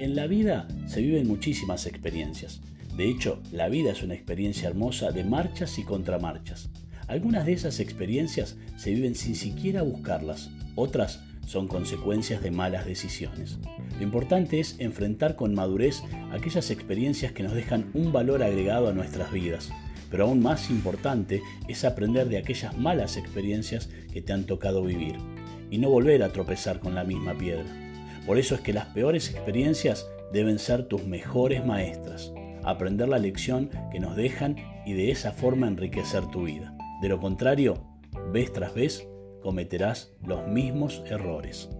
En la vida se viven muchísimas experiencias. De hecho, la vida es una experiencia hermosa de marchas y contramarchas. Algunas de esas experiencias se viven sin siquiera buscarlas, otras son consecuencias de malas decisiones. Lo importante es enfrentar con madurez aquellas experiencias que nos dejan un valor agregado a nuestras vidas, pero aún más importante es aprender de aquellas malas experiencias que te han tocado vivir y no volver a tropezar con la misma piedra. Por eso es que las peores experiencias deben ser tus mejores maestras, aprender la lección que nos dejan y de esa forma enriquecer tu vida. De lo contrario, vez tras vez, cometerás los mismos errores.